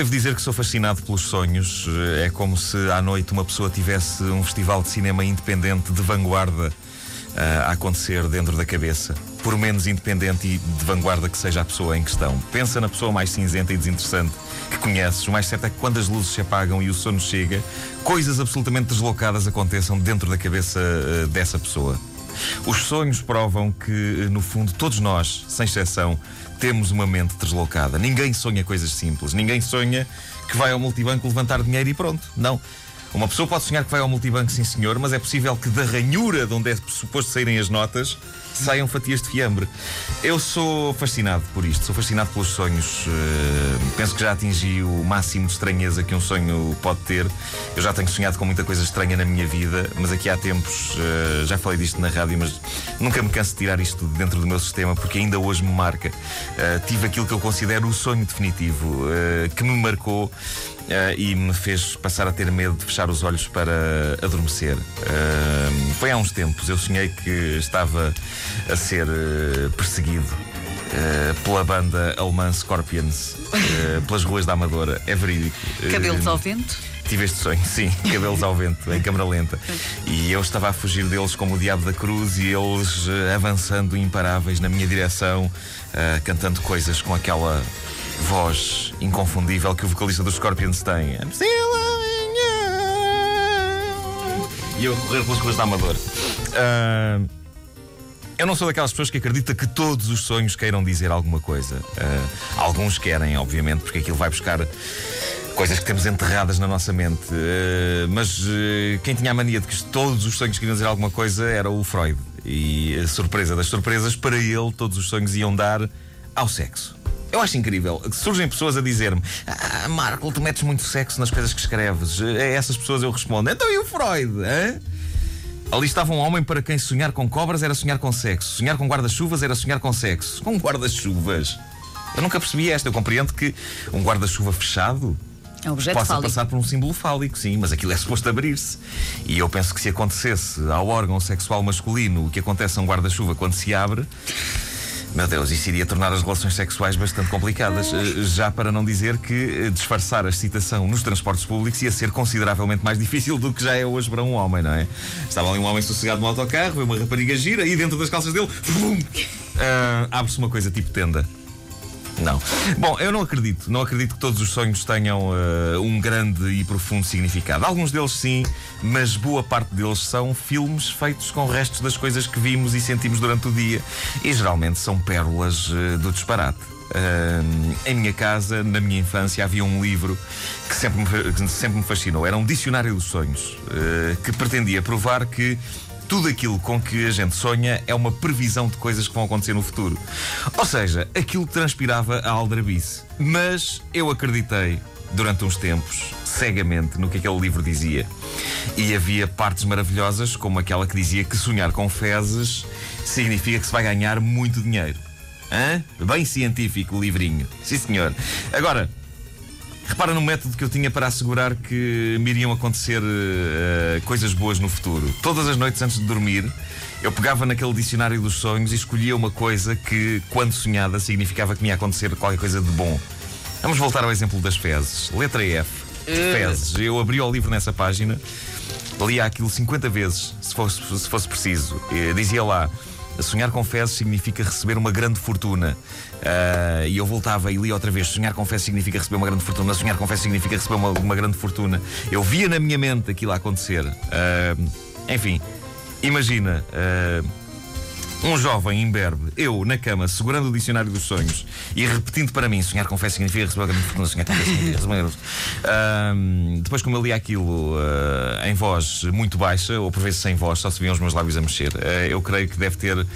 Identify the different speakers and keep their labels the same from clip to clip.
Speaker 1: Devo dizer que sou fascinado pelos sonhos. É como se à noite uma pessoa tivesse um festival de cinema independente de vanguarda uh, a acontecer dentro da cabeça. Por menos independente e de vanguarda que seja a pessoa em questão. Pensa na pessoa mais cinzenta e desinteressante que conheces. O mais certo é que quando as luzes se apagam e o sono chega, coisas absolutamente deslocadas aconteçam dentro da cabeça uh, dessa pessoa. Os sonhos provam que, no fundo, todos nós, sem exceção, temos uma mente deslocada. Ninguém sonha coisas simples. Ninguém sonha que vai ao multibanco levantar dinheiro e pronto. Não. Uma pessoa pode sonhar que vai ao multibanco, sim senhor, mas é possível que da ranhura de onde é suposto saírem as notas saiam fatias de fiambre. Eu sou fascinado por isto, sou fascinado pelos sonhos. Uh, penso que já atingi o máximo de estranheza que um sonho pode ter. Eu já tenho sonhado com muita coisa estranha na minha vida, mas aqui há tempos, uh, já falei disto na rádio, mas nunca me canso de tirar isto dentro do meu sistema porque ainda hoje me marca. Uh, tive aquilo que eu considero o sonho definitivo, que me marcou Uh, e me fez passar a ter medo de fechar os olhos para adormecer. Uh, foi há uns tempos, eu sonhei que estava a ser uh, perseguido pela banda alemã Scorpions pelas ruas da Amadora. É verídico.
Speaker 2: Cabelos ao vento?
Speaker 1: Tive este sonho, sim, cabelos ao vento, em câmara lenta. E eu estava a fugir deles como o diabo da cruz e eles avançando imparáveis na minha direção, cantando coisas com aquela voz inconfundível que o vocalista dos Scorpions tem. E eu correr pelas ruas da Amador. Uh, eu não sou daquelas pessoas que acredita que todos os sonhos queiram dizer alguma coisa. Uh, alguns querem, obviamente, porque aquilo vai buscar coisas que temos enterradas na nossa mente. Uh, mas uh, quem tinha a mania de que todos os sonhos queriam dizer alguma coisa era o Freud. E a surpresa das surpresas, para ele, todos os sonhos iam dar ao sexo. Eu acho incrível. Surgem pessoas a dizer-me: Ah, Marco, tu metes muito sexo nas coisas que escreves. A essas pessoas eu respondo: Então e o Freud? Hein? Ali estava um homem para quem sonhar com cobras era sonhar com sexo. Sonhar com guarda-chuvas era sonhar com sexo. Com guarda-chuvas. Eu nunca percebi esta. Eu compreendo que um guarda-chuva fechado
Speaker 2: é um
Speaker 1: possa
Speaker 2: fálico.
Speaker 1: passar por um símbolo fálico, sim, mas aquilo é suposto abrir-se. E eu penso que se acontecesse ao órgão sexual masculino o que acontece a um guarda-chuva quando se abre. Meu Deus, isso iria tornar as relações sexuais bastante complicadas. Eh, já para não dizer que eh, disfarçar a excitação nos transportes públicos ia ser consideravelmente mais difícil do que já é hoje para um homem, não é? Estava ali um homem sossegado no autocarro, uma rapariga gira e dentro das calças dele, uh, abre-se uma coisa tipo tenda. Não. Bom, eu não acredito. Não acredito que todos os sonhos tenham uh, um grande e profundo significado. Alguns deles sim, mas boa parte deles são filmes feitos com restos das coisas que vimos e sentimos durante o dia. E geralmente são pérolas uh, do disparate. Uh, em minha casa, na minha infância, havia um livro que sempre me, que sempre me fascinou. Era um dicionário dos sonhos, que pretendia provar que tudo aquilo com que a gente sonha é uma previsão de coisas que vão acontecer no futuro. Ou seja, aquilo transpirava a aldrabice. Mas eu acreditei, durante uns tempos, cegamente, no que aquele livro dizia. E havia partes maravilhosas, como aquela que dizia que sonhar com fezes significa que se vai ganhar muito dinheiro. Hã? Bem científico o livrinho. Sim, senhor. Agora, Repara no método que eu tinha para assegurar que me iriam acontecer uh, coisas boas no futuro. Todas as noites antes de dormir, eu pegava naquele dicionário dos sonhos e escolhia uma coisa que, quando sonhada, significava que me ia acontecer qualquer coisa de bom. Vamos voltar ao exemplo das fezes. Letra F. Eh. Fezes. Eu abri o livro nessa página, lia aquilo 50 vezes, se fosse, se fosse preciso. E dizia lá. Sonhar com fezes significa receber uma grande fortuna. Uh, e eu voltava e li outra vez: sonhar com fezes significa receber uma grande fortuna. Sonhar com fezes significa receber uma, uma grande fortuna. Eu via na minha mente aquilo a acontecer. Uh, enfim, imagina. Uh, um jovem imberbe, eu na cama, segurando o dicionário dos sonhos e repetindo para mim: sonhar com fé significa receber grande fortuna, sonhar com fé significa receber uh, Depois, como eu li aquilo uh, em voz muito baixa, ou por vezes sem voz, só se viam os meus lábios a mexer, uh, eu creio que deve ter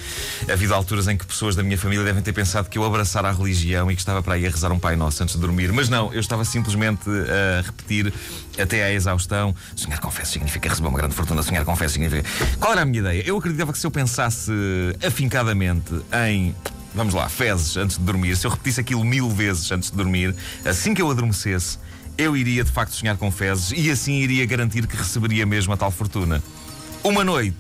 Speaker 1: havido alturas em que pessoas da minha família devem ter pensado que eu abraçara a religião e que estava para aí a rezar um Pai Nosso antes de dormir. Mas não, eu estava simplesmente a repetir até à exaustão: sonhar com fé significa receber uma grande fortuna, sonhar com fé significa. Qual era a minha ideia? Eu acreditava que se eu pensasse afincadamente em vamos lá, fezes antes de dormir, se eu repetisse aquilo mil vezes antes de dormir, assim que eu adormecesse, eu iria de facto sonhar com fezes e assim iria garantir que receberia mesmo a tal fortuna. Uma noite,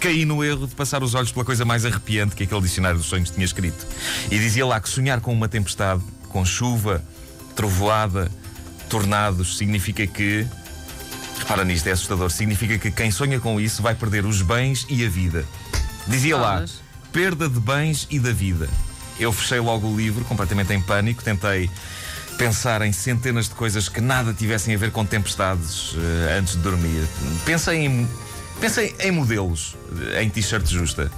Speaker 1: caí no erro de passar os olhos pela coisa mais arrepiante que aquele dicionário dos sonhos tinha escrito. E dizia lá que sonhar com uma tempestade, com chuva, trovoada, tornados significa que. Repara nisto, é assustador. Significa que quem sonha com isso vai perder os bens e a vida. Dizia lá, perda de bens e da vida. Eu fechei logo o livro, completamente em pânico, tentei pensar em centenas de coisas que nada tivessem a ver com tempestades uh, antes de dormir. Pensei em, pensei em modelos, em t-shirt justa.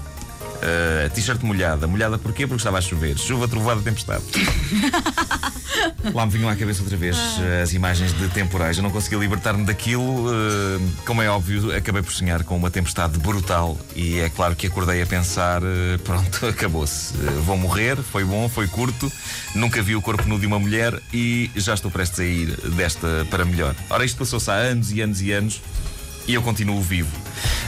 Speaker 1: Uh, t-shirt molhada. Molhada porquê? Porque estava a chover. Chuva, trovoada, tempestade. Lá me vinham à cabeça outra vez uh, as imagens de temporais. Eu não conseguia libertar-me daquilo. Uh, como é óbvio, acabei por sonhar com uma tempestade brutal. E é claro que acordei a pensar: pronto, acabou-se. vou morrer. Foi bom, foi curto. Nunca vi o corpo nu de uma mulher e já estou prestes a ir desta para melhor. Ora, isto passou-se há anos e anos e anos e eu continuo vivo.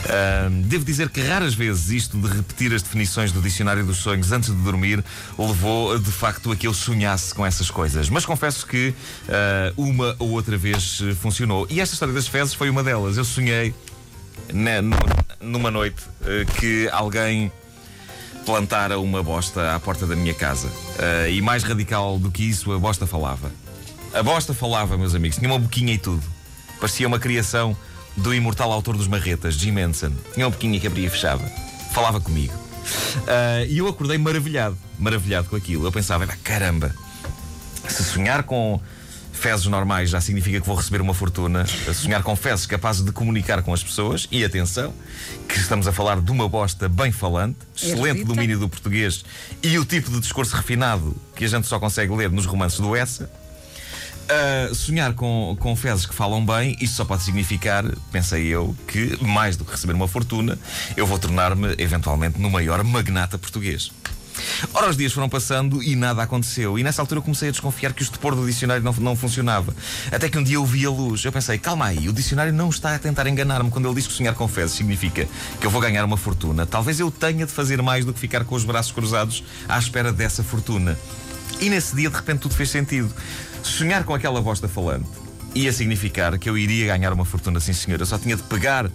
Speaker 1: Uh, devo dizer que raras vezes isto de repetir as definições do Dicionário dos Sonhos antes de dormir levou de facto a que eu sonhasse com essas coisas. Mas confesso que uh, uma ou outra vez funcionou. E esta história das fezes foi uma delas. Eu sonhei numa noite uh, que alguém plantara uma bosta à porta da minha casa. Uh, e mais radical do que isso, a bosta falava. A bosta falava, meus amigos, tinha uma boquinha e tudo. Parecia uma criação do imortal autor dos marretas, Jim Henson. Tinha uma boquinha que abria e fechava. Falava comigo. Uh, e eu acordei maravilhado, maravilhado com aquilo. Eu pensava, caramba, se sonhar com fezes normais já significa que vou receber uma fortuna. Sonhar com fezes capazes de comunicar com as pessoas. E atenção, que estamos a falar de uma bosta bem falante, excelente domínio do português e o tipo de discurso refinado que a gente só consegue ler nos romances do Essa. Uh, sonhar com, com fezes que falam bem, isto só pode significar, pensei eu, que mais do que receber uma fortuna, eu vou tornar-me eventualmente no maior magnata português. Ora, os dias foram passando e nada aconteceu. E nessa altura eu comecei a desconfiar que o estupor do dicionário não, não funcionava. Até que um dia eu vi a luz. Eu pensei, calma aí, o dicionário não está a tentar enganar-me quando ele diz que sonhar com fezes significa que eu vou ganhar uma fortuna. Talvez eu tenha de fazer mais do que ficar com os braços cruzados à espera dessa fortuna. E nesse dia, de repente, tudo fez sentido. Sonhar com aquela bosta falante ia significar que eu iria ganhar uma fortuna, sim senhor. Eu só tinha de pegar uh,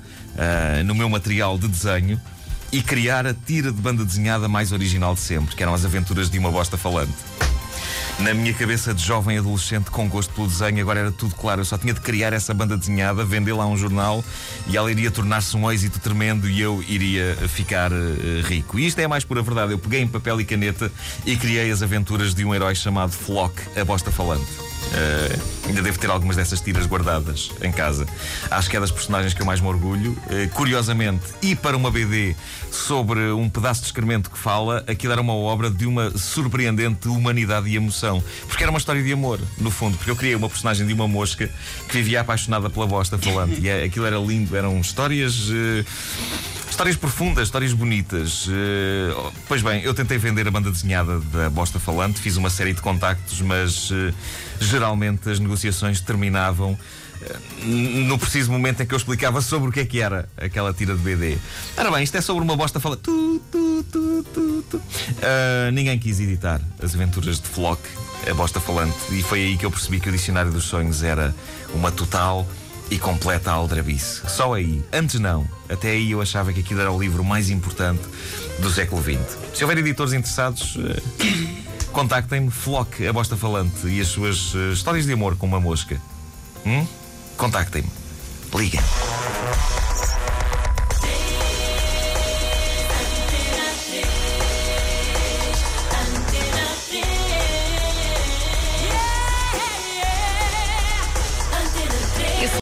Speaker 1: no meu material de desenho e criar a tira de banda desenhada mais original de sempre, que eram as aventuras de uma bosta falante. Na minha cabeça de jovem adolescente com gosto pelo desenho, agora era tudo claro. Eu só tinha de criar essa banda desenhada, vendê-la a um jornal e ela iria tornar-se um êxito tremendo e eu iria ficar uh, rico. E isto é a mais pura verdade. Eu peguei em papel e caneta e criei as aventuras de um herói chamado Flock, a bosta falante. Uh, ainda devo ter algumas dessas tiras guardadas em casa. Acho que é das personagens que eu mais me orgulho. Uh, curiosamente, e para uma BD sobre um pedaço de excremento que fala, aquilo era uma obra de uma surpreendente humanidade e emoção. Porque era uma história de amor, no fundo. Porque eu criei uma personagem de uma mosca que vivia apaixonada pela bosta falante. E é, aquilo era lindo, eram histórias. Uh, Histórias profundas, histórias bonitas. Uh, pois bem, eu tentei vender a banda desenhada da Bosta Falante, fiz uma série de contactos, mas uh, geralmente as negociações terminavam uh, no preciso momento em que eu explicava sobre o que é que era aquela tira de BD. Ora bem, isto é sobre uma bosta falante. Tu, tu, tu, ninguém quis editar as aventuras de Flock, a bosta falante, e foi aí que eu percebi que o Dicionário dos Sonhos era uma total e completa a aldrabice. Só aí. Antes não. Até aí eu achava que aquilo era o livro mais importante do século XX. Se houver editores interessados, uh, contactem-me. Flock, a bosta falante, e as suas uh, histórias de amor com uma mosca. Hum? Contactem-me. Liga.